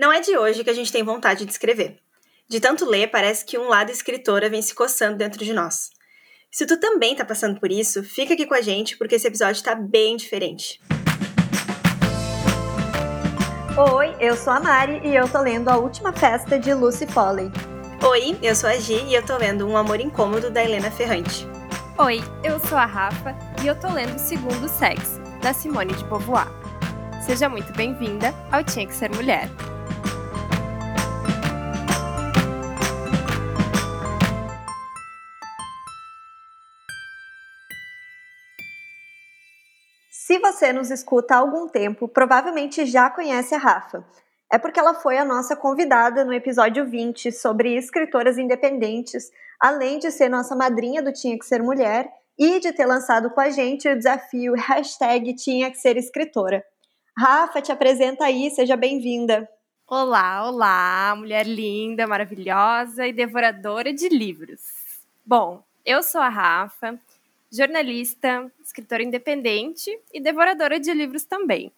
Não é de hoje que a gente tem vontade de escrever. De tanto ler, parece que um lado escritora vem se coçando dentro de nós. Se tu também tá passando por isso, fica aqui com a gente porque esse episódio tá bem diferente. Oi, eu sou a Mari e eu tô lendo A Última Festa de Lucy Foley. Oi, eu sou a Gi e eu tô lendo Um Amor Incômodo da Helena Ferrante. Oi, eu sou a Rafa e eu tô lendo Segundo Sexo, da Simone de Beauvoir. Seja muito bem-vinda ao Tinha Que Ser Mulher. Se você nos escuta há algum tempo, provavelmente já conhece a Rafa. É porque ela foi a nossa convidada no episódio 20 sobre escritoras independentes, além de ser nossa madrinha do Tinha Que Ser Mulher e de ter lançado com a gente o desafio hashtag Tinha Que Ser Escritora. Rafa, te apresenta aí, seja bem-vinda. Olá, olá, mulher linda, maravilhosa e devoradora de livros. Bom, eu sou a Rafa, jornalista, escritora independente e devoradora de livros também.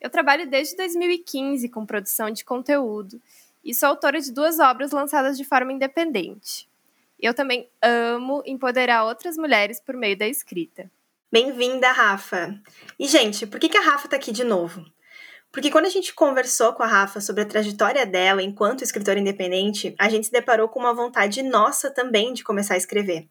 Eu trabalho desde 2015 com produção de conteúdo e sou autora de duas obras lançadas de forma independente. Eu também amo empoderar outras mulheres por meio da escrita. Bem-vinda, Rafa! E, gente, por que, a Rafa está aqui de novo? Porque quando a gente conversou com a Rafa sobre a trajetória dela enquanto escritora independente, a gente se deparou com uma vontade nossa também de começar a escrever.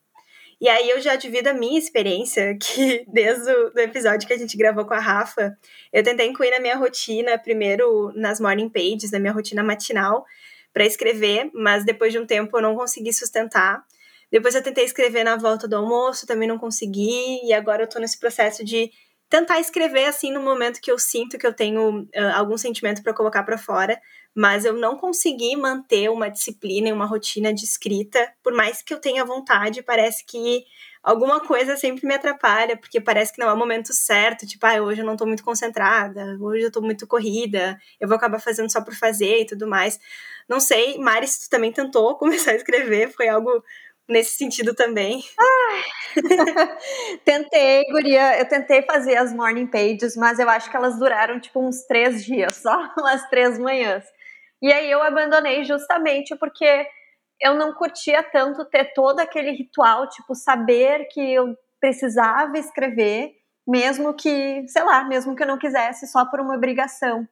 E aí eu já divido a minha experiência, que desde o episódio que a gente gravou com a Rafa, eu tentei incluir na minha rotina, primeiro nas morning pages, na minha rotina matinal, para escrever, mas depois de um tempo eu não consegui sustentar. Depois eu tentei escrever na volta do almoço, também não consegui, e agora eu tô nesse processo de tentar escrever assim no momento que eu sinto que eu tenho uh, algum sentimento para colocar para fora, mas eu não consegui manter uma disciplina e uma rotina de escrita, por mais que eu tenha vontade, parece que alguma coisa sempre me atrapalha, porque parece que não é o momento certo, tipo, ah, hoje eu não tô muito concentrada, hoje eu tô muito corrida, eu vou acabar fazendo só por fazer e tudo mais. Não sei, Mari, se tu também tentou começar a escrever, foi algo nesse sentido também. tentei, guria, eu tentei fazer as morning pages, mas eu acho que elas duraram tipo uns três dias, só umas três manhãs. E aí eu abandonei justamente porque eu não curtia tanto ter todo aquele ritual, tipo, saber que eu precisava escrever, mesmo que, sei lá, mesmo que eu não quisesse, só por uma obrigação.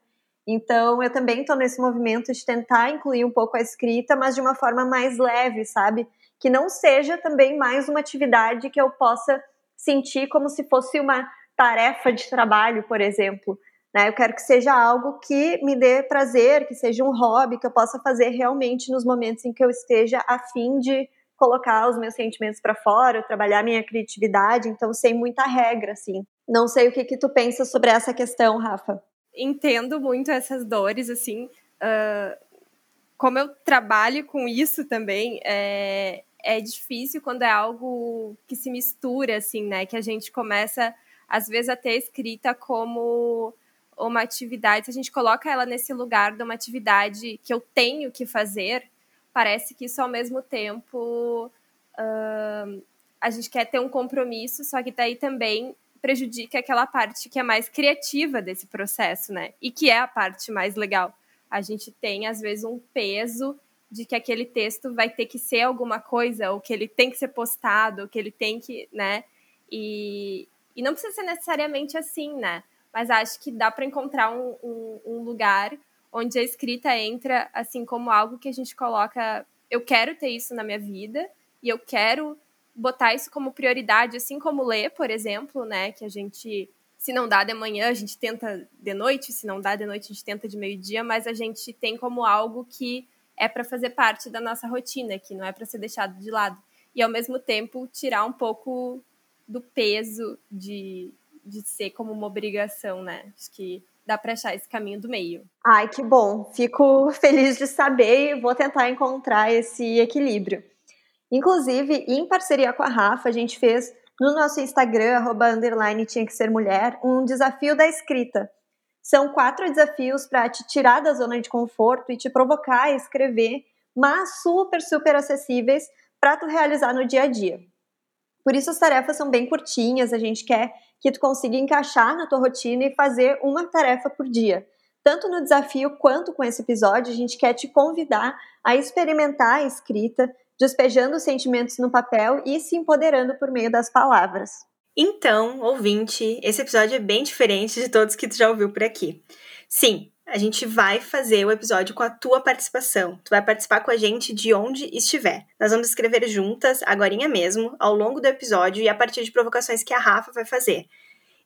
Então, eu também estou nesse movimento de tentar incluir um pouco a escrita, mas de uma forma mais leve, sabe? Que não seja também mais uma atividade que eu possa sentir como se fosse uma tarefa de trabalho, por exemplo. Né? Eu quero que seja algo que me dê prazer, que seja um hobby, que eu possa fazer realmente nos momentos em que eu esteja a fim de colocar os meus sentimentos para fora, trabalhar minha criatividade, então sem muita regra, assim. Não sei o que que tu pensa sobre essa questão, Rafa. Entendo muito essas dores, assim, uh, como eu trabalho com isso também, é, é difícil quando é algo que se mistura, assim, né, que a gente começa, às vezes, a ter escrita como uma atividade, se a gente coloca ela nesse lugar de uma atividade que eu tenho que fazer, parece que isso ao mesmo tempo uh, a gente quer ter um compromisso, só que daí também prejudica aquela parte que é mais criativa desse processo, né? E que é a parte mais legal. A gente tem, às vezes, um peso de que aquele texto vai ter que ser alguma coisa, ou que ele tem que ser postado, ou que ele tem que, né? E, e não precisa ser necessariamente assim, né? mas acho que dá para encontrar um, um, um, lugar onde a escrita entra assim como algo que a gente coloca. Eu quero ter isso na minha vida e eu quero botar isso como prioridade, assim como ler, por exemplo, né? Que a gente, se não dá de manhã, a gente tenta de noite, se não dá de noite, a gente tenta de meio-dia, mas a gente tem como algo que é para fazer parte da nossa rotina, que não é para ser deixado de lado. E ao mesmo tempo tirar um pouco do peso de, de ser como uma obrigação, né? Acho que dá para achar esse caminho do meio. Ai, que bom. Fico feliz de saber e vou tentar encontrar esse equilíbrio. Inclusive, em parceria com a Rafa, a gente fez no nosso Instagram, arroba, underline, tinha que ser mulher, um desafio da escrita. São quatro desafios para te tirar da zona de conforto e te provocar a escrever, mas super, super acessíveis para tu realizar no dia a dia. Por isso as tarefas são bem curtinhas, a gente quer que tu consiga encaixar na tua rotina e fazer uma tarefa por dia. tanto no desafio quanto com esse episódio, a gente quer te convidar a experimentar a escrita, despejando os sentimentos no papel e se empoderando por meio das palavras. Então, ouvinte, esse episódio é bem diferente de todos que tu já ouviu por aqui. Sim, a gente vai fazer o episódio com a tua participação. Tu vai participar com a gente de onde estiver. Nós vamos escrever juntas, agora mesmo, ao longo do episódio e a partir de provocações que a Rafa vai fazer.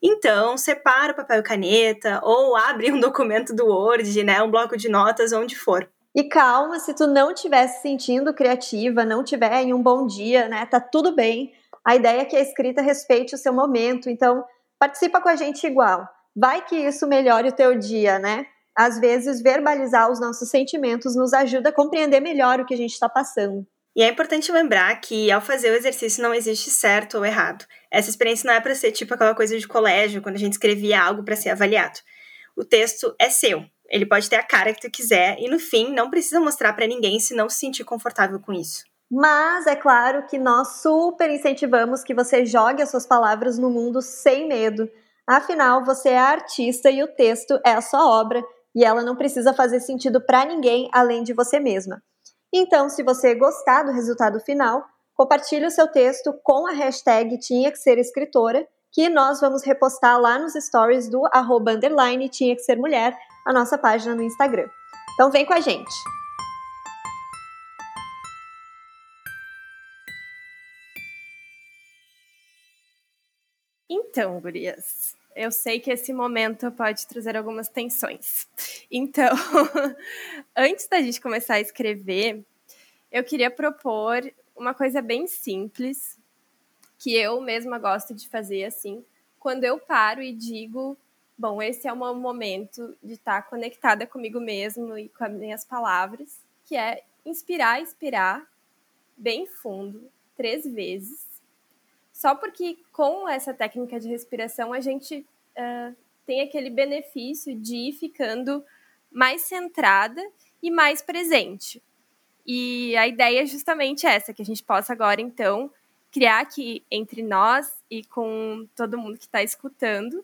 Então, separa o papel e caneta ou abre um documento do Word, né, um bloco de notas, onde for. E calma, se tu não estiver se sentindo criativa, não tiver em um bom dia, né, tá tudo bem. A ideia é que a escrita respeite o seu momento, então participa com a gente igual. Vai que isso melhore o teu dia, né? Às vezes, verbalizar os nossos sentimentos nos ajuda a compreender melhor o que a gente está passando. E é importante lembrar que ao fazer o exercício não existe certo ou errado. Essa experiência não é para ser tipo aquela coisa de colégio, quando a gente escrevia algo para ser avaliado. O texto é seu. Ele pode ter a cara que tu quiser e no fim não precisa mostrar para ninguém se não se sentir confortável com isso. Mas é claro que nós super incentivamos que você jogue as suas palavras no mundo sem medo. Afinal, você é artista e o texto é a sua obra e ela não precisa fazer sentido para ninguém além de você mesma. Então, se você gostar do resultado final, compartilhe o seu texto com a hashtag tinha que ser escritora, que nós vamos repostar lá nos stories do arroba tinha que ser mulher, a nossa página no Instagram. Então vem com a gente! Então, gurias, eu sei que esse momento pode trazer algumas tensões. Então, antes da gente começar a escrever, eu queria propor uma coisa bem simples que eu mesma gosto de fazer assim, quando eu paro e digo, bom, esse é o meu momento de estar conectada comigo mesmo e com as minhas palavras, que é inspirar, expirar bem fundo três vezes só porque com essa técnica de respiração a gente uh, tem aquele benefício de ir ficando mais centrada e mais presente. E a ideia é justamente essa, que a gente possa agora, então, criar aqui entre nós e com todo mundo que está escutando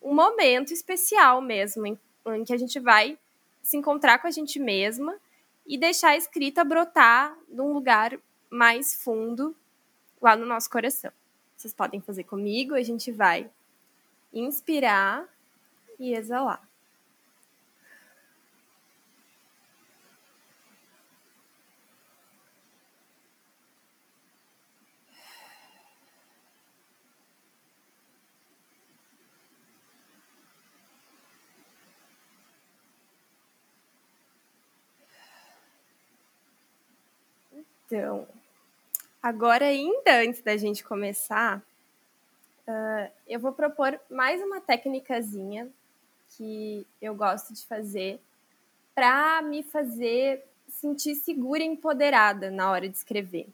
um momento especial mesmo, em, em, que a gente vai se encontrar com a gente mesma e deixar a escrita brotar num lugar mais fundo lá no nosso coração. Vocês podem fazer comigo. A gente vai inspirar e exalar. Então, Agora, ainda antes da gente começar, uh, eu vou propor mais uma técnicazinha que eu gosto de fazer para me fazer sentir segura e empoderada na hora de escrever.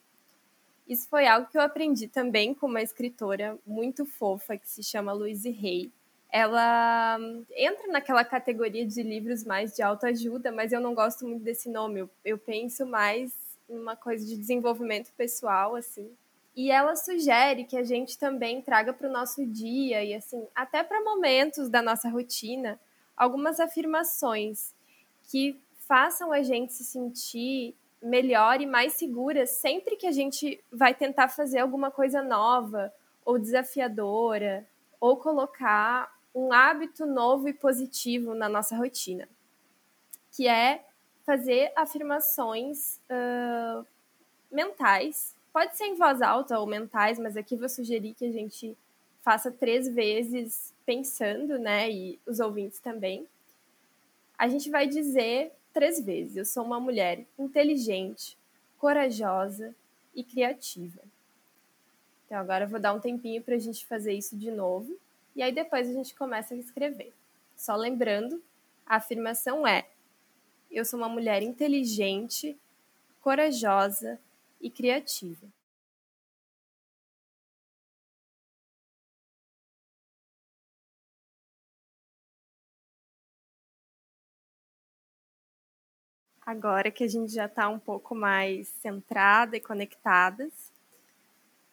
Isso foi algo que eu aprendi também com uma escritora muito fofa que se chama Louise Hay. Ela entra naquela categoria de livros mais de autoajuda, mas eu não gosto muito desse nome. Eu, eu penso mais uma coisa de desenvolvimento pessoal, assim. E ela sugere que a gente também traga para o nosso dia e, assim, até para momentos da nossa rotina, algumas afirmações que façam a gente se sentir melhor e mais segura sempre que a gente vai tentar fazer alguma coisa nova ou desafiadora ou colocar um hábito novo e positivo na nossa rotina, que é fazer afirmações uh, mentais. Pode ser em voz alta ou mentais, mas aqui vou sugerir que a gente faça três vezes pensando, né? E os ouvintes também. A gente vai dizer três vezes: Eu sou uma mulher inteligente, corajosa e criativa. Então agora eu vou dar um tempinho para a gente fazer isso de novo. E aí depois a gente começa a escrever. Só lembrando, a afirmação é: eu sou uma mulher inteligente, corajosa e criativa. Agora que a gente já está um pouco mais centrada e conectadas,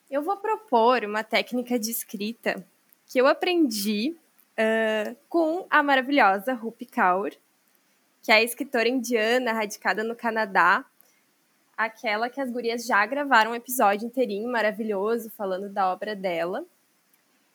eu vou propor uma técnica de escrita que eu aprendi uh, com a maravilhosa Rupi Kaur, que é a escritora indiana radicada no Canadá, aquela que as gurias já gravaram um episódio inteirinho maravilhoso falando da obra dela,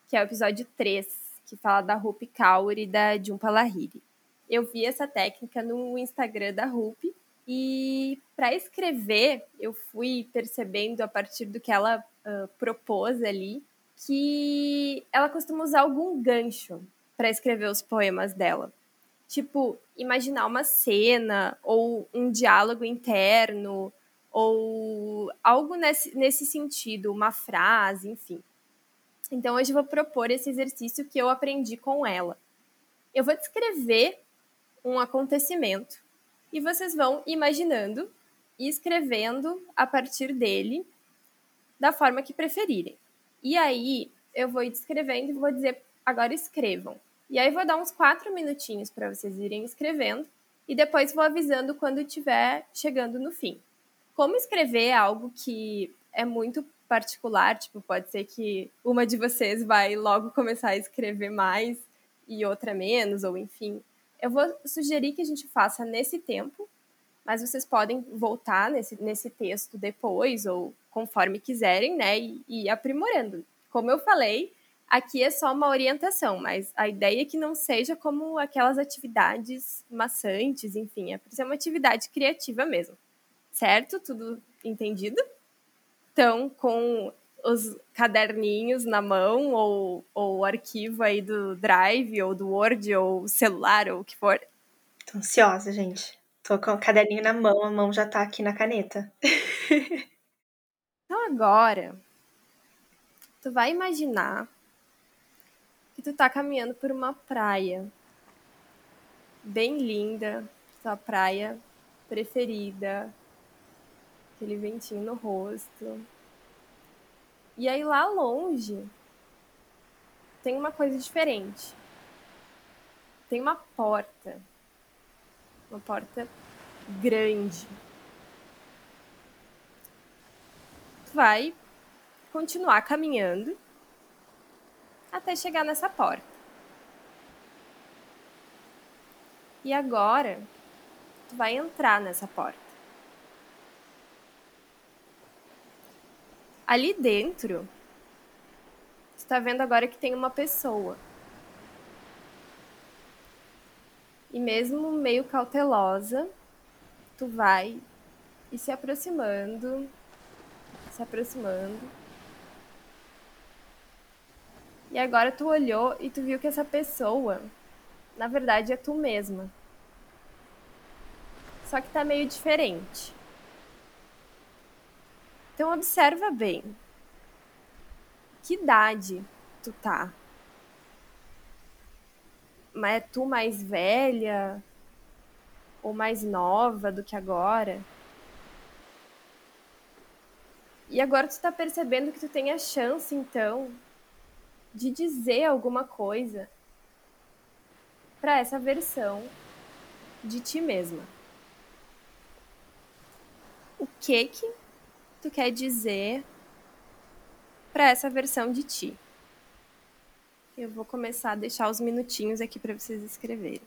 que é o episódio 3, que fala da Rupi Kaur e da Jhumpa Lahiri. Eu vi essa técnica no Instagram da Rupi e para escrever eu fui percebendo a partir do que ela uh, propôs ali que ela costuma usar algum gancho para escrever os poemas dela. Tipo, imaginar uma cena ou um diálogo interno ou algo nesse, nesse sentido, uma frase, enfim. Então hoje eu vou propor esse exercício que eu aprendi com ela. Eu vou descrever um acontecimento e vocês vão imaginando e escrevendo a partir dele da forma que preferirem. E aí eu vou descrevendo e vou dizer agora escrevam. E aí vou dar uns quatro minutinhos para vocês irem escrevendo e depois vou avisando quando estiver chegando no fim. Como escrever é algo que é muito particular, tipo, pode ser que uma de vocês vai logo começar a escrever mais e outra menos, ou enfim. Eu vou sugerir que a gente faça nesse tempo, mas vocês podem voltar nesse, nesse texto depois, ou conforme quiserem, né, e, e aprimorando. Como eu falei, aqui é só uma orientação, mas a ideia é que não seja como aquelas atividades maçantes, enfim, é para ser uma atividade criativa mesmo. Certo? Tudo entendido? Então, com os caderninhos na mão ou, ou o arquivo aí do Drive ou do Word ou celular ou o que for. Tô ansiosa, gente. Tô com o caderninho na mão, a mão já tá aqui na caneta. então agora, tu vai imaginar que tu tá caminhando por uma praia bem linda, tua praia preferida, aquele ventinho no rosto. E aí lá longe tem uma coisa diferente. Tem uma porta. Uma porta grande. Tu vai continuar caminhando até chegar nessa porta. E agora, tu vai entrar nessa porta. Ali dentro, está vendo agora que tem uma pessoa. E mesmo meio cautelosa, tu vai e se aproximando, se aproximando e agora tu olhou e tu viu que essa pessoa, na verdade, é tu mesma. Só que tá meio diferente. Então observa bem. Que idade tu tá? Mas é tu mais velha ou mais nova do que agora? E agora tu tá percebendo que tu tem a chance, então, de dizer alguma coisa para essa versão de ti mesma. O que que tu quer dizer para essa versão de ti? Eu vou começar a deixar os minutinhos aqui para vocês escreverem.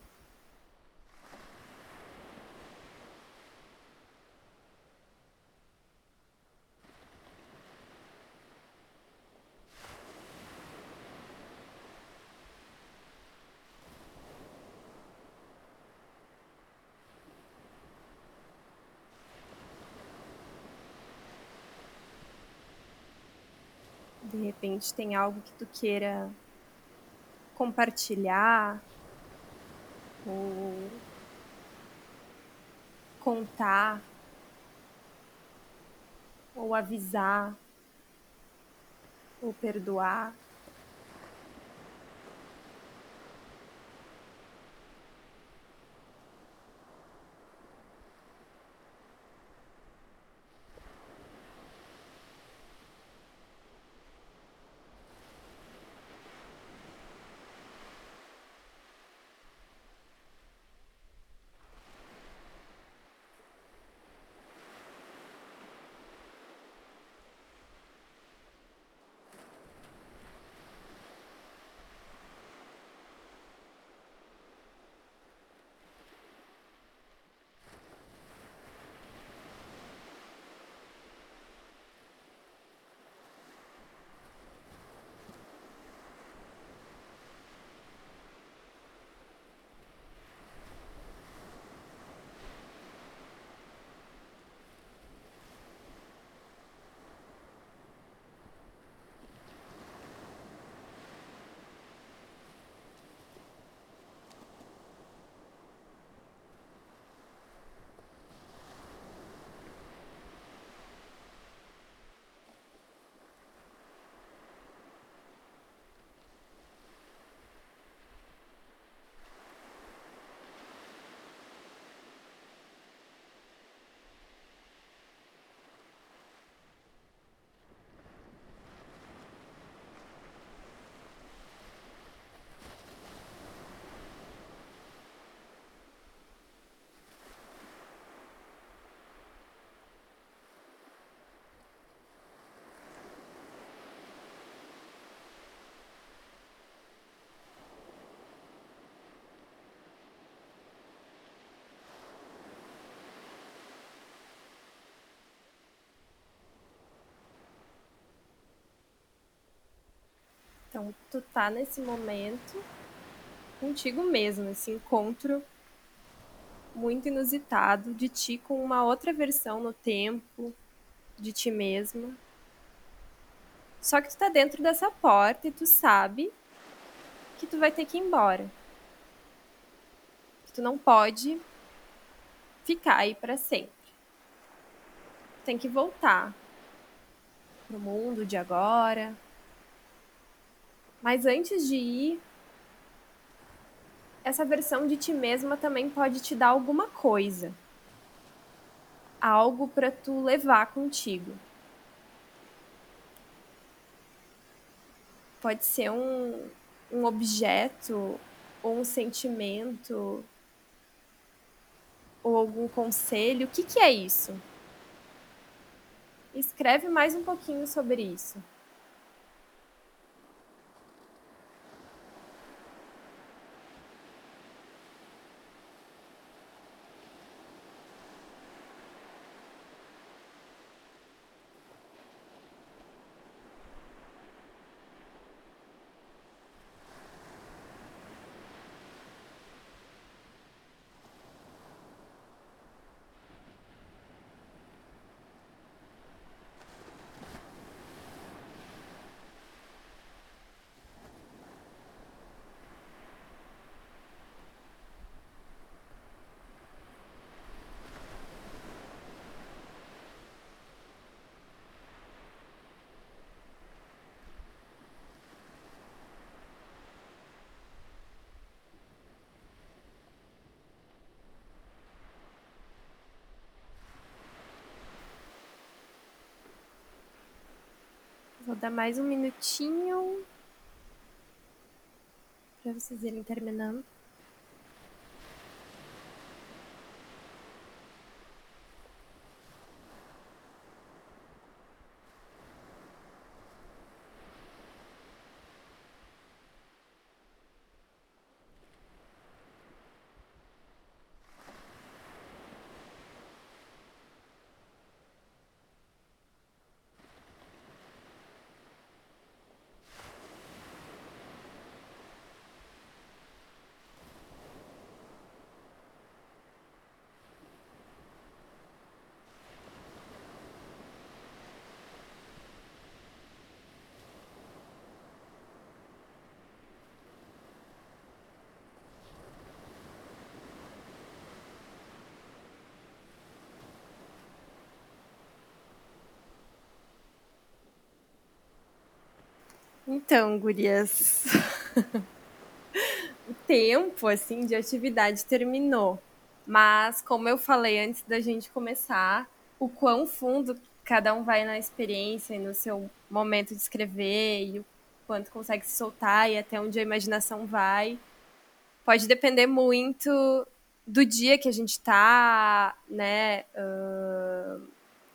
De repente tem algo que tu queira compartilhar ou contar ou avisar ou perdoar. Então, tu tá nesse momento contigo mesmo, esse encontro muito inusitado de ti com uma outra versão no tempo de ti mesma. Só que tu tá dentro dessa porta e tu sabe que tu vai ter que ir embora. Que tu não pode ficar aí para sempre. Tu tem que voltar pro mundo de agora. Mas antes de ir, essa versão de ti mesma também pode te dar alguma coisa. Algo para tu levar contigo. Pode ser um, um objeto ou um sentimento ou algum conselho. O que, que é isso? Escreve mais um pouquinho sobre isso. Mais um minutinho para vocês irem terminando. Então, gurias, o tempo assim de atividade terminou. Mas como eu falei antes da gente começar, o quão fundo cada um vai na experiência e no seu momento de escrever e o quanto consegue se soltar e até onde a imaginação vai, pode depender muito do dia que a gente tá, né? Uh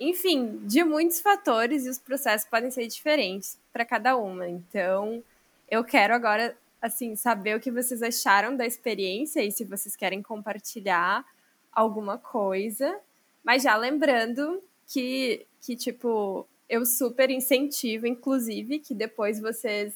enfim, de muitos fatores e os processos podem ser diferentes para cada uma. Então, eu quero agora assim saber o que vocês acharam da experiência e se vocês querem compartilhar alguma coisa, mas já lembrando que que tipo, eu super incentivo inclusive que depois vocês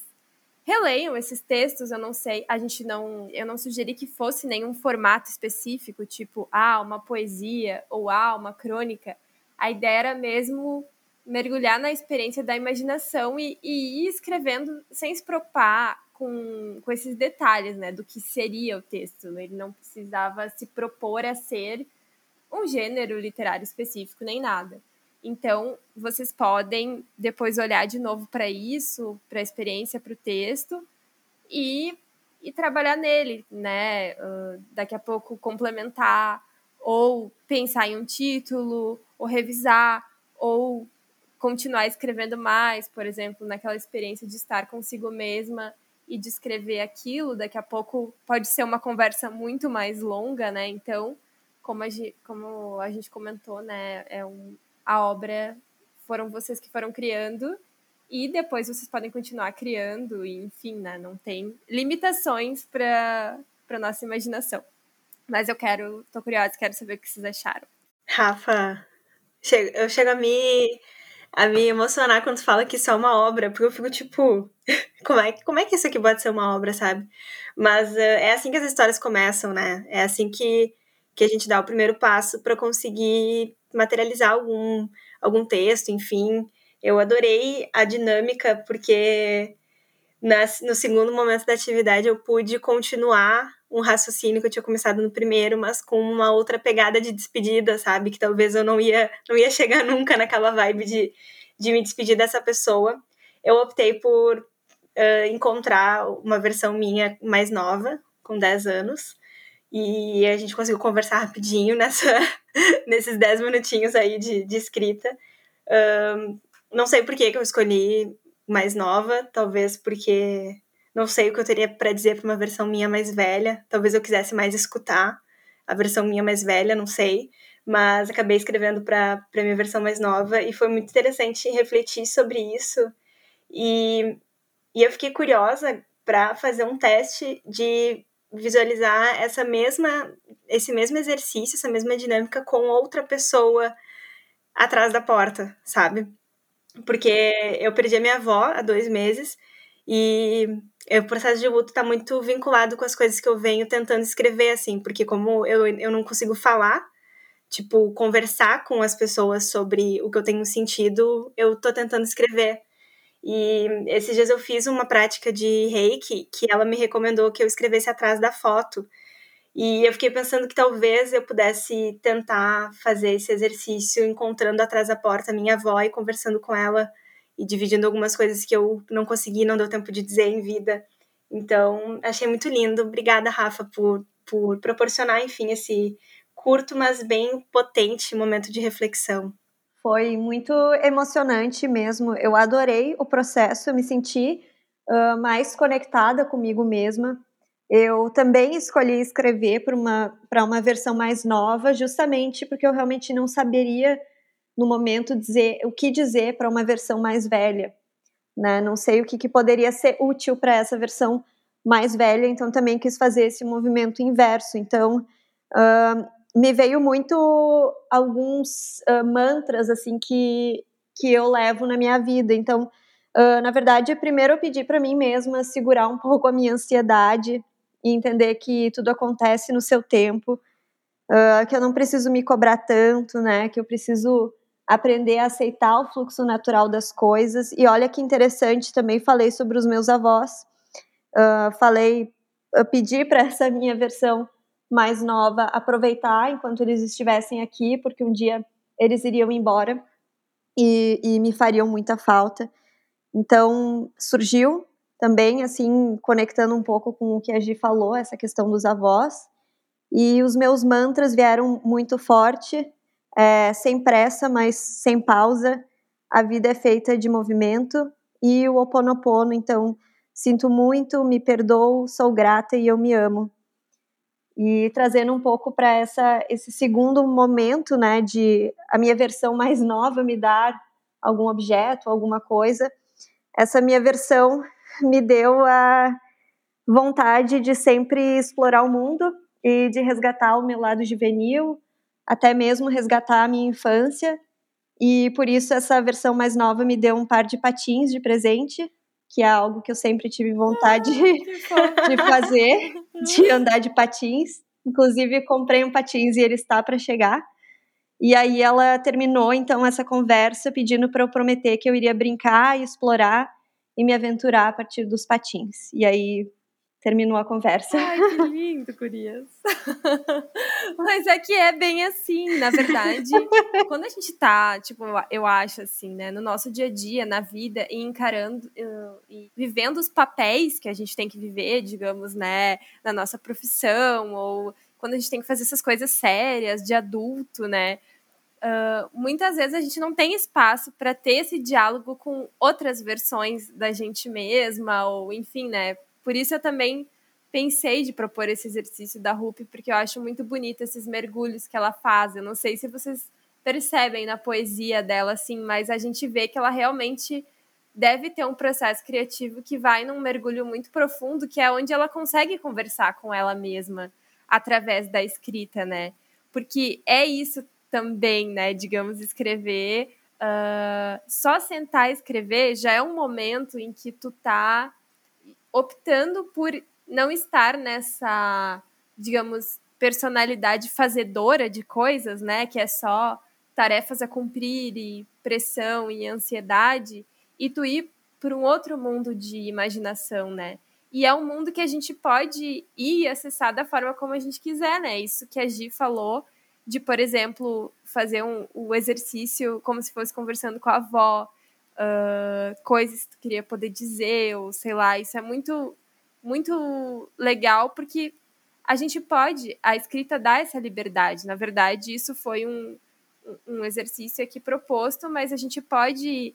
releiam esses textos, eu não sei, a gente não, eu não sugeri que fosse nenhum formato específico, tipo, ah, uma poesia ou ah, uma crônica a ideia era mesmo mergulhar na experiência da imaginação e, e ir escrevendo sem se preocupar com, com esses detalhes, né, do que seria o texto. Ele não precisava se propor a ser um gênero literário específico nem nada. Então, vocês podem depois olhar de novo para isso, para a experiência, para o texto e, e trabalhar nele, né? Uh, daqui a pouco complementar ou pensar em um título, ou revisar, ou continuar escrevendo mais, por exemplo, naquela experiência de estar consigo mesma e de escrever aquilo, daqui a pouco pode ser uma conversa muito mais longa, né? Então, como a gente, como a gente comentou, né, é um, a obra foram vocês que foram criando e depois vocês podem continuar criando e enfim, né, não tem limitações para para nossa imaginação. Mas eu quero, tô curiosa, quero saber o que vocês acharam. Rafa, eu chego a me a me emocionar quando tu fala que isso é uma obra, porque eu fico tipo, como é, como é que isso aqui pode ser uma obra, sabe? Mas uh, é assim que as histórias começam, né? É assim que, que a gente dá o primeiro passo para conseguir materializar algum, algum texto, enfim. Eu adorei a dinâmica, porque no segundo momento da atividade eu pude continuar um raciocínio que eu tinha começado no primeiro, mas com uma outra pegada de despedida, sabe? Que talvez eu não ia, não ia chegar nunca naquela vibe de, de me despedir dessa pessoa. Eu optei por uh, encontrar uma versão minha mais nova, com 10 anos, e a gente conseguiu conversar rapidinho nessa, nesses 10 minutinhos aí de, de escrita. Uh, não sei por que, que eu escolhi mais nova, talvez porque não sei o que eu teria para dizer para uma versão minha mais velha. Talvez eu quisesse mais escutar a versão minha mais velha, não sei. Mas acabei escrevendo para a minha versão mais nova e foi muito interessante refletir sobre isso. E, e eu fiquei curiosa para fazer um teste de visualizar essa mesma esse mesmo exercício, essa mesma dinâmica com outra pessoa atrás da porta, sabe? Porque eu perdi a minha avó há dois meses e o processo de luto está muito vinculado com as coisas que eu venho tentando escrever, assim, porque como eu, eu não consigo falar, tipo, conversar com as pessoas sobre o que eu tenho sentido, eu tô tentando escrever. E esses dias eu fiz uma prática de reiki que ela me recomendou que eu escrevesse atrás da foto. E eu fiquei pensando que talvez eu pudesse tentar fazer esse exercício encontrando atrás da porta minha avó e conversando com ela e dividindo algumas coisas que eu não consegui, não deu tempo de dizer em vida. Então, achei muito lindo. Obrigada, Rafa, por, por proporcionar, enfim, esse curto, mas bem potente momento de reflexão. Foi muito emocionante mesmo. Eu adorei o processo, eu me senti uh, mais conectada comigo mesma. Eu também escolhi escrever para uma, uma versão mais nova, justamente porque eu realmente não saberia no momento dizer o que dizer para uma versão mais velha, né? Não sei o que, que poderia ser útil para essa versão mais velha, então também quis fazer esse movimento inverso. Então uh, me veio muito alguns uh, mantras assim que que eu levo na minha vida. Então, uh, na verdade, primeiro eu pedi para mim mesma segurar um pouco a minha ansiedade e entender que tudo acontece no seu tempo, que eu não preciso me cobrar tanto, né? Que eu preciso aprender a aceitar o fluxo natural das coisas. E olha que interessante, também falei sobre os meus avós. Uh, falei, eu pedi para essa minha versão mais nova aproveitar enquanto eles estivessem aqui, porque um dia eles iriam embora e, e me fariam muita falta. Então surgiu também, assim, conectando um pouco com o que a Gi falou, essa questão dos avós. E os meus mantras vieram muito forte é, sem pressa, mas sem pausa. A vida é feita de movimento e o oponopono, então sinto muito, me perdoo, sou grata e eu me amo. E trazendo um pouco para essa esse segundo momento, né, de a minha versão mais nova me dar algum objeto, alguma coisa. Essa minha versão me deu a vontade de sempre explorar o mundo e de resgatar o meu lado juvenil, até mesmo resgatar a minha infância. E por isso essa versão mais nova me deu um par de patins de presente, que é algo que eu sempre tive vontade ah, de fazer, de andar de patins. Inclusive comprei um patins e ele está para chegar. E aí ela terminou então essa conversa pedindo para eu prometer que eu iria brincar e explorar e me aventurar a partir dos patins. E aí terminou a conversa. Ai, que lindo, Curias. Mas é que é bem assim, na verdade. quando a gente tá, tipo, eu acho assim, né, no nosso dia a dia, na vida, e encarando e vivendo os papéis que a gente tem que viver, digamos, né, na nossa profissão, ou quando a gente tem que fazer essas coisas sérias de adulto, né? Uh, muitas vezes a gente não tem espaço para ter esse diálogo com outras versões da gente mesma, ou enfim, né? Por isso eu também pensei de propor esse exercício da Rupi, porque eu acho muito bonito esses mergulhos que ela faz. Eu não sei se vocês percebem na poesia dela, assim, mas a gente vê que ela realmente deve ter um processo criativo que vai num mergulho muito profundo, que é onde ela consegue conversar com ela mesma através da escrita, né? Porque é isso também, né? Digamos, escrever uh, só sentar e escrever já é um momento em que tu tá optando por não estar nessa, digamos, personalidade fazedora de coisas, né? Que é só tarefas a cumprir e pressão e ansiedade, e tu ir para um outro mundo de imaginação, né? E é um mundo que a gente pode ir acessar da forma como a gente quiser, né? Isso que a Gi falou de, por exemplo, fazer um, o exercício como se fosse conversando com a avó, uh, coisas que tu queria poder dizer, ou sei lá, isso é muito, muito legal, porque a gente pode, a escrita dá essa liberdade. Na verdade, isso foi um, um exercício aqui proposto, mas a gente pode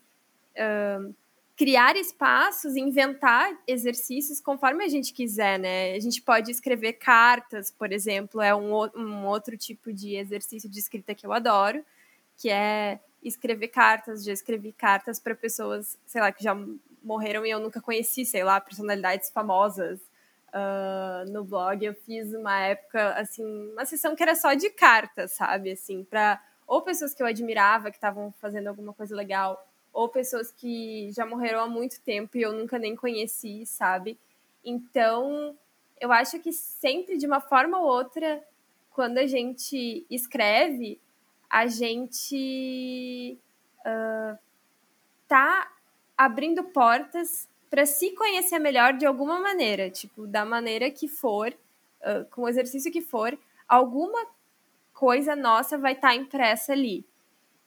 uh, criar espaços, inventar exercícios conforme a gente quiser, né? A gente pode escrever cartas, por exemplo, é um, um outro tipo de exercício de escrita que eu adoro, que é escrever cartas. Já escrevi cartas para pessoas, sei lá, que já morreram e eu nunca conheci, sei lá, personalidades famosas. Uh, no blog eu fiz uma época, assim, uma sessão que era só de cartas, sabe? Assim, para ou pessoas que eu admirava, que estavam fazendo alguma coisa legal, ou pessoas que já morreram há muito tempo e eu nunca nem conheci, sabe? Então, eu acho que sempre, de uma forma ou outra, quando a gente escreve, a gente uh, tá abrindo portas para se conhecer melhor de alguma maneira, tipo, da maneira que for, uh, com o exercício que for, alguma coisa nossa vai estar tá impressa ali.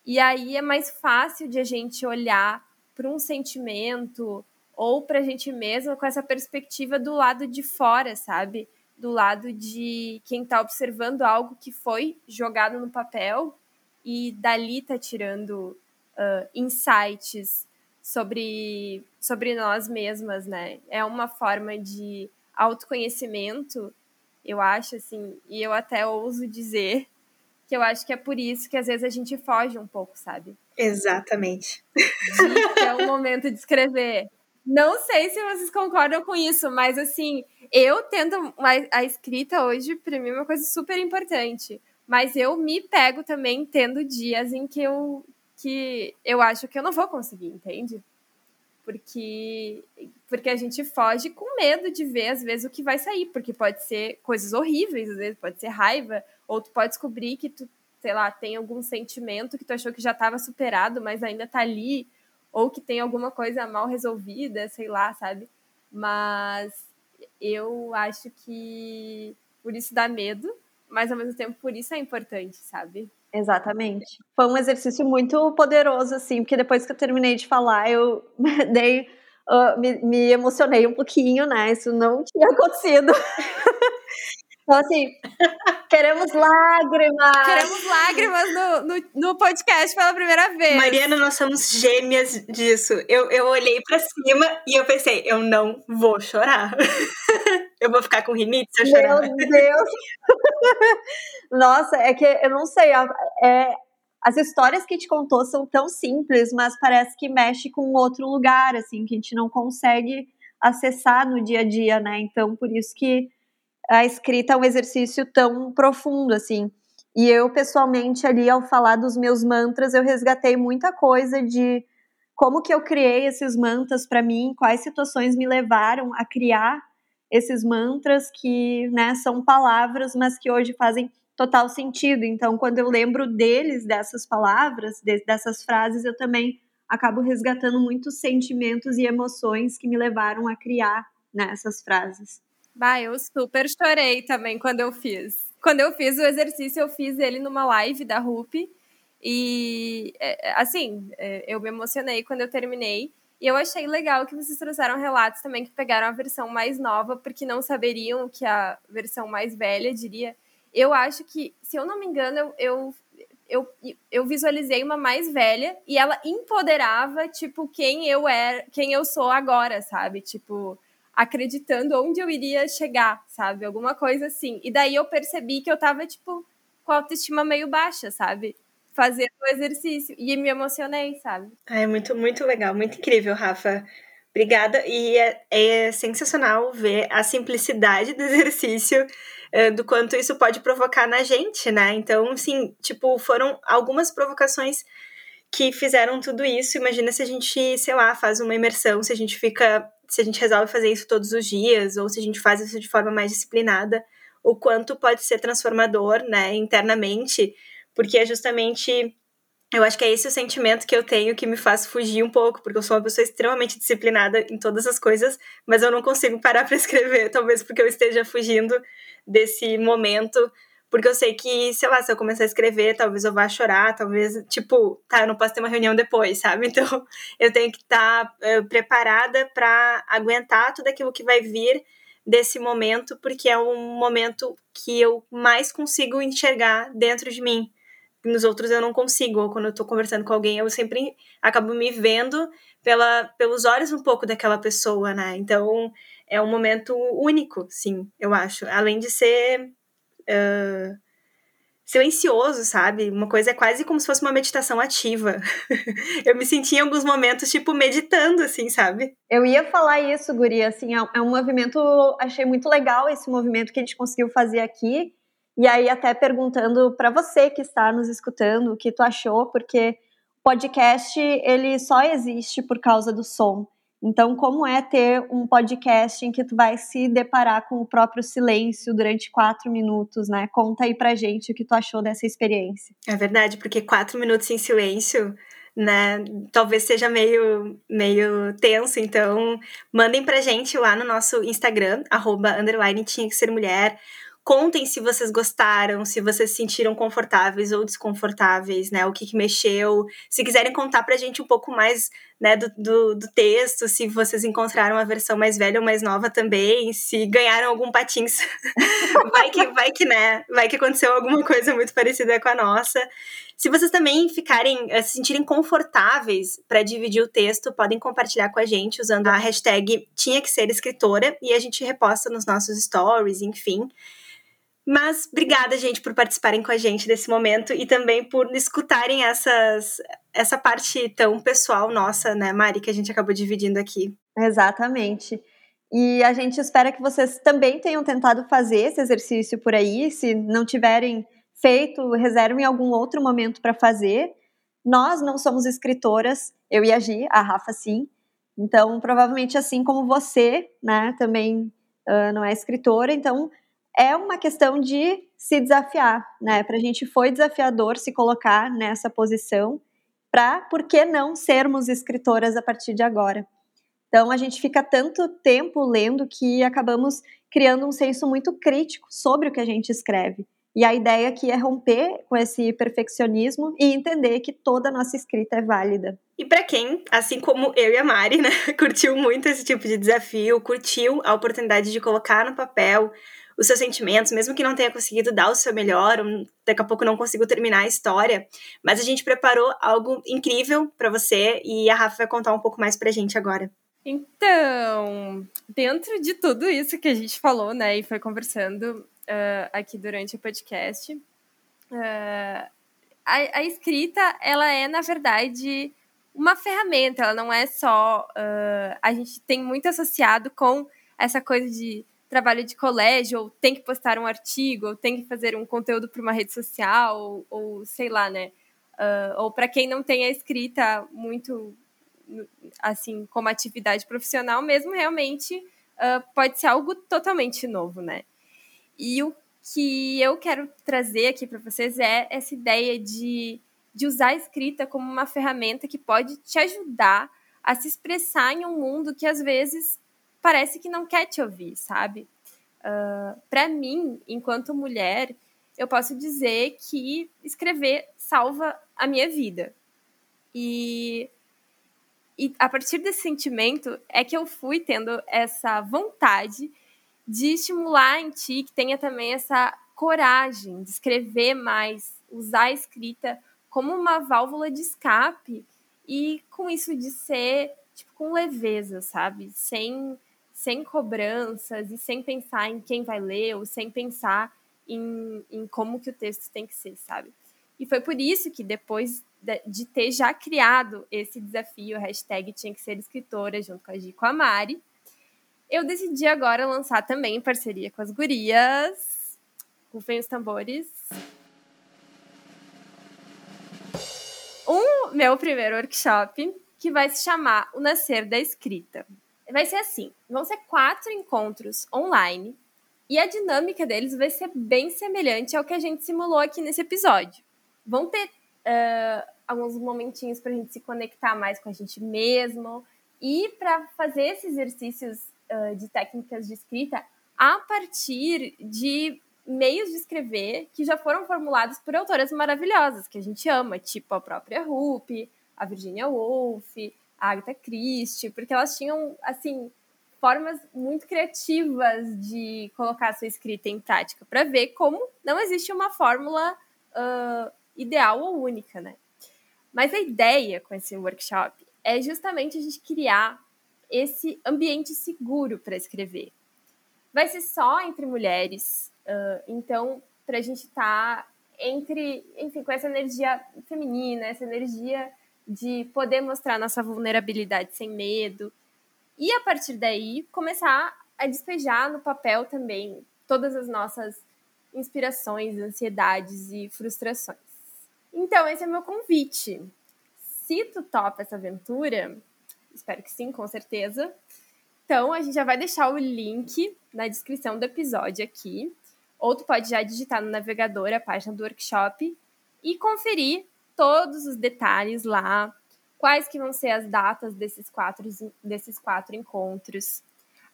E aí é mais fácil de a gente olhar para um sentimento ou para a gente mesma com essa perspectiva do lado de fora, sabe? Do lado de quem está observando algo que foi jogado no papel e dali está tirando uh, insights sobre, sobre nós mesmas, né? É uma forma de autoconhecimento, eu acho, assim, e eu até ouso dizer que eu acho que é por isso que às vezes a gente foge um pouco, sabe? Exatamente. é o momento de escrever. Não sei se vocês concordam com isso, mas assim, eu tento a, a escrita hoje para mim é uma coisa super importante, mas eu me pego também tendo dias em que eu que eu acho que eu não vou conseguir, entende? Porque porque a gente foge com medo de ver às vezes o que vai sair, porque pode ser coisas horríveis, às vezes pode ser raiva, ou tu pode descobrir que tu, sei lá, tem algum sentimento que tu achou que já estava superado, mas ainda tá ali, ou que tem alguma coisa mal resolvida, sei lá, sabe? Mas eu acho que por isso dá medo, mas ao mesmo tempo por isso é importante, sabe? Exatamente. Foi um exercício muito poderoso, assim, porque depois que eu terminei de falar, eu dei. Uh, me, me emocionei um pouquinho, né? Isso não tinha acontecido. Então, assim, queremos lágrimas. Queremos lágrimas no, no, no, podcast pela primeira vez. Mariana, nós somos gêmeas disso. Eu, eu olhei para cima e eu pensei, eu não vou chorar. eu vou ficar com rinite se eu chorar. Meu Deus! Nossa, é que eu não sei. É, as histórias que te contou são tão simples, mas parece que mexe com outro lugar, assim, que a gente não consegue acessar no dia a dia, né? Então, por isso que a escrita é um exercício tão profundo assim. E eu, pessoalmente, ali, ao falar dos meus mantras, eu resgatei muita coisa de como que eu criei esses mantras para mim, quais situações me levaram a criar esses mantras que, né, são palavras, mas que hoje fazem total sentido. Então, quando eu lembro deles, dessas palavras, de, dessas frases, eu também acabo resgatando muitos sentimentos e emoções que me levaram a criar né, essas frases. Bah, eu super chorei também quando eu fiz. Quando eu fiz o exercício, eu fiz ele numa live da RUP. E, é, é, assim, é, eu me emocionei quando eu terminei. E eu achei legal que vocês trouxeram relatos também que pegaram a versão mais nova, porque não saberiam o que a versão mais velha diria. Eu acho que, se eu não me engano, eu, eu, eu, eu visualizei uma mais velha e ela empoderava, tipo, quem eu era, quem eu sou agora, sabe? Tipo, acreditando onde eu iria chegar, sabe? Alguma coisa assim. E daí eu percebi que eu tava, tipo, com a autoestima meio baixa, sabe? Fazendo o exercício. E me emocionei, sabe? É muito, muito legal, muito incrível, Rafa. Obrigada. E é, é sensacional ver a simplicidade do exercício, é, do quanto isso pode provocar na gente, né? Então, assim, tipo, foram algumas provocações que fizeram tudo isso. Imagina se a gente, sei lá, faz uma imersão, se a gente fica, se a gente resolve fazer isso todos os dias, ou se a gente faz isso de forma mais disciplinada, o quanto pode ser transformador, né, internamente, porque é justamente eu acho que é esse o sentimento que eu tenho que me faz fugir um pouco, porque eu sou uma pessoa extremamente disciplinada em todas as coisas, mas eu não consigo parar para escrever, talvez porque eu esteja fugindo desse momento porque eu sei que, sei lá, se eu começar a escrever, talvez eu vá chorar, talvez, tipo, tá, eu não posso ter uma reunião depois, sabe? Então, eu tenho que estar tá, uh, preparada para aguentar tudo aquilo que vai vir desse momento, porque é um momento que eu mais consigo enxergar dentro de mim. Nos outros eu não consigo, ou quando eu tô conversando com alguém, eu sempre acabo me vendo pela, pelos olhos um pouco daquela pessoa, né? Então, é um momento único, sim, eu acho. Além de ser uh, silencioso, sabe? Uma coisa é quase como se fosse uma meditação ativa. eu me senti em alguns momentos, tipo, meditando, assim, sabe? Eu ia falar isso, Guria, assim, é, é um movimento, achei muito legal esse movimento que a gente conseguiu fazer aqui, e aí até perguntando para você que está nos escutando, o que tu achou, porque o podcast, ele só existe por causa do som. Então, como é ter um podcast em que tu vai se deparar com o próprio silêncio durante quatro minutos, né? Conta aí pra gente o que tu achou dessa experiência. É verdade, porque quatro minutos em silêncio, né? Talvez seja meio, meio tenso, então mandem pra gente lá no nosso Instagram, arroba, underline, tinha que ser mulher, Contem se vocês gostaram, se vocês se sentiram confortáveis ou desconfortáveis, né? O que, que mexeu. Se quiserem contar pra gente um pouco mais né, do, do, do, texto, se vocês encontraram a versão mais velha ou mais nova também, se ganharam algum patins. vai que, vai que, né? Vai que aconteceu alguma coisa muito parecida com a nossa. Se vocês também ficarem, eh, se sentirem confortáveis para dividir o texto, podem compartilhar com a gente usando a hashtag tinha que ser escritora e a gente reposta nos nossos stories, enfim. Mas obrigada, gente, por participarem com a gente desse momento e também por escutarem essas, essa parte tão pessoal nossa, né, Mari, que a gente acabou dividindo aqui. Exatamente. E a gente espera que vocês também tenham tentado fazer esse exercício por aí. Se não tiverem feito, reservem algum outro momento para fazer. Nós não somos escritoras, eu e a Gi, a Rafa sim. Então, provavelmente assim como você, né, também uh, não é escritora, então é uma questão de se desafiar, né? Para a gente foi desafiador se colocar nessa posição, para por que não sermos escritoras a partir de agora? Então a gente fica tanto tempo lendo que acabamos criando um senso muito crítico sobre o que a gente escreve. E a ideia aqui é romper com esse perfeccionismo e entender que toda a nossa escrita é válida. E para quem, assim como eu e a Mari, né, curtiu muito esse tipo de desafio, curtiu a oportunidade de colocar no papel os seus sentimentos, mesmo que não tenha conseguido dar o seu melhor, ou daqui a pouco não conseguiu terminar a história, mas a gente preparou algo incrível para você e a Rafa vai contar um pouco mais pra gente agora. Então, dentro de tudo isso que a gente falou, né, e foi conversando uh, aqui durante o podcast, uh, a, a, escrita, ela é, na verdade, uma ferramenta, ela não é só. Uh, a gente tem muito associado com essa coisa de trabalho de colégio, ou tem que postar um artigo, ou tem que fazer um conteúdo para uma rede social, ou, ou sei lá, né? Uh, ou para quem não tem a escrita muito assim como atividade profissional mesmo realmente uh, pode ser algo totalmente novo né e o que eu quero trazer aqui para vocês é essa ideia de, de usar a escrita como uma ferramenta que pode te ajudar a se expressar em um mundo que às vezes parece que não quer te ouvir, sabe? Uh, ah, para mim, enquanto mulher, eu posso dizer que escrever salva a minha vida. E, e a partir desse sentimento é que eu fui tendo essa vontade de estimular em ti que tenha também essa coragem de escrever mais, usar a escrita como uma válvula de escape e com isso de ser tipo com leveza, sabe? Sem sem cobranças e sem pensar em quem vai ler ou sem pensar em, em como que o texto tem que ser, sabe? E foi por isso que depois de, ter já criado esse desafio, hashtag tinha que ser escritora, junto com a Gi e com a Mari, eu decidi agora lançar também em parceria com as gurias. Rufem os tambores. Um meu primeiro workshop, que vai se chamar O Nascer da Escrita. Vai ser assim: vão ser quatro encontros online e a dinâmica deles vai ser bem semelhante ao que a gente simulou aqui nesse episódio. Vão ter uh, alguns momentinhos para a gente se conectar mais com a gente mesmo e para fazer esses exercícios uh, de técnicas de escrita a partir de meios de escrever que já foram formulados por autoras maravilhosas que a gente ama, tipo a própria Rupi, a Virginia Woolf, Agatha Christie, porque elas tinham assim formas muito criativas de colocar a sua escrita em prática para ver como não existe uma fórmula uh, ideal ou única, né? Mas a ideia com esse workshop é justamente a gente criar esse ambiente seguro para escrever. Vai ser só entre mulheres, uh, então para a gente estar tá entre, enfim, com essa energia feminina, essa energia de poder mostrar nossa vulnerabilidade sem medo, e a partir daí começar a despejar no papel também todas as nossas inspirações, ansiedades e frustrações. Então, esse é meu convite. Se tu topa essa aventura, espero que sim, com certeza. Então, a gente já vai deixar o link na descrição do episódio aqui. Ou tu pode já digitar no navegador a página do workshop e conferir todos os detalhes lá, quais que vão ser as datas desses quatro, desses quatro encontros.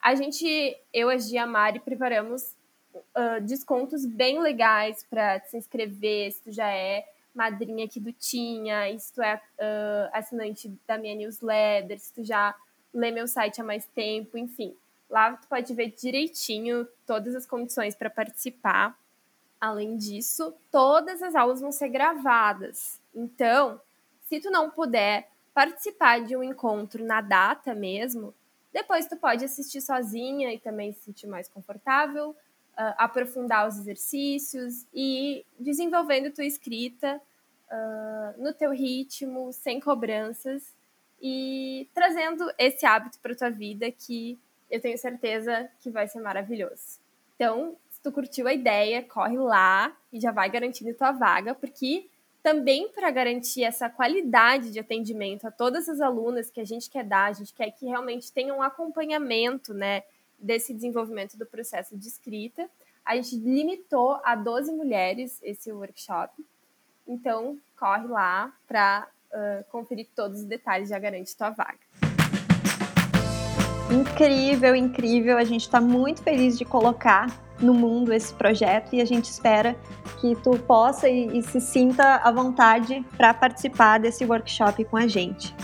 A gente, eu, a Gia Mari, preparamos uh, descontos bem legais para se inscrever, se tu já é madrinha aqui do Tinha, se tu é uh, assinante da minha newsletter, se tu já lê meu site há mais tempo, enfim. Lá tu pode ver direitinho todas as condições para participar. Além disso, todas as aulas vão ser gravadas. Então, se tu não puder participar de um encontro na data mesmo, depois tu pode assistir sozinha e também se sentir mais confortável, uh, aprofundar os exercícios e desenvolvendo tua escrita uh, no teu ritmo, sem cobranças e trazendo esse hábito para tua vida que eu tenho certeza que vai ser maravilhoso. Então, se tu curtiu a ideia, corre lá e já vai garantindo tua vaga, porque também para garantir essa qualidade de atendimento a todas as alunas que a gente quer dar, a gente quer que realmente tenham um acompanhamento, né, desse desenvolvimento do processo de escrita. A gente limitou a 12 mulheres esse workshop. Então, corre lá para uh, conferir todos os detalhes, já garante tua vaga. Incrível, incrível. A gente está muito feliz de colocar no mundo esse projeto e a gente espera que tu possa e, e se sinta à vontade para participar desse workshop com a gente.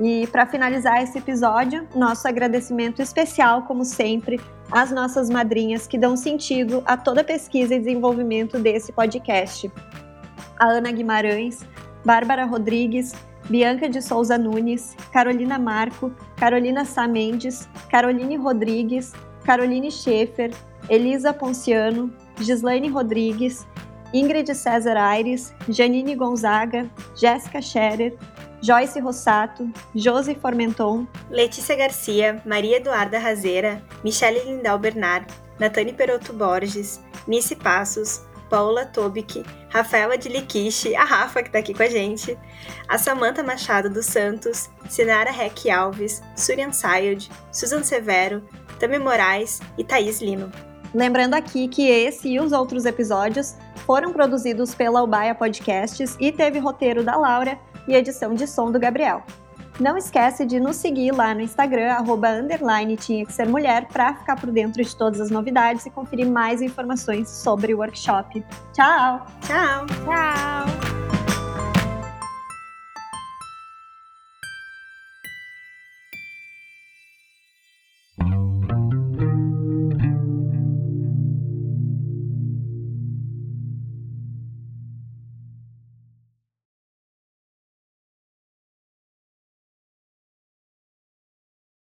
E para finalizar esse episódio, nosso agradecimento especial, como sempre, às nossas madrinhas que dão sentido a toda a pesquisa e desenvolvimento desse podcast. A Ana Guimarães, Bárbara Rodrigues, Bianca de Souza Nunes, Carolina Marco, Carolina Sá Mendes, Caroline Rodrigues, Caroline Schaefer, Elisa Ponciano, Gislaine Rodrigues, Ingrid César Aires, Janine Gonzaga, Jéssica Scherer, Joyce Rossato, Josi Formenton, Letícia Garcia, Maria Eduarda Razeira, Michele Lindal Bernard, Natane Peroto Borges, Nice Passos, Paula Tobic, Rafaela de Liquiche, a Rafa que tá aqui com a gente, a Samanta Machado dos Santos, Sinara Reck Alves, Surian Sayed, Susan Severo, Tami Moraes e Thaís Lino. Lembrando aqui que esse e os outros episódios foram produzidos pela Ubaia Podcasts e teve roteiro da Laura e edição de som do Gabriel. Não esquece de nos seguir lá no Instagram, arroba underline tinha que ser mulher, para ficar por dentro de todas as novidades e conferir mais informações sobre o workshop. Tchau! Tchau! Tchau!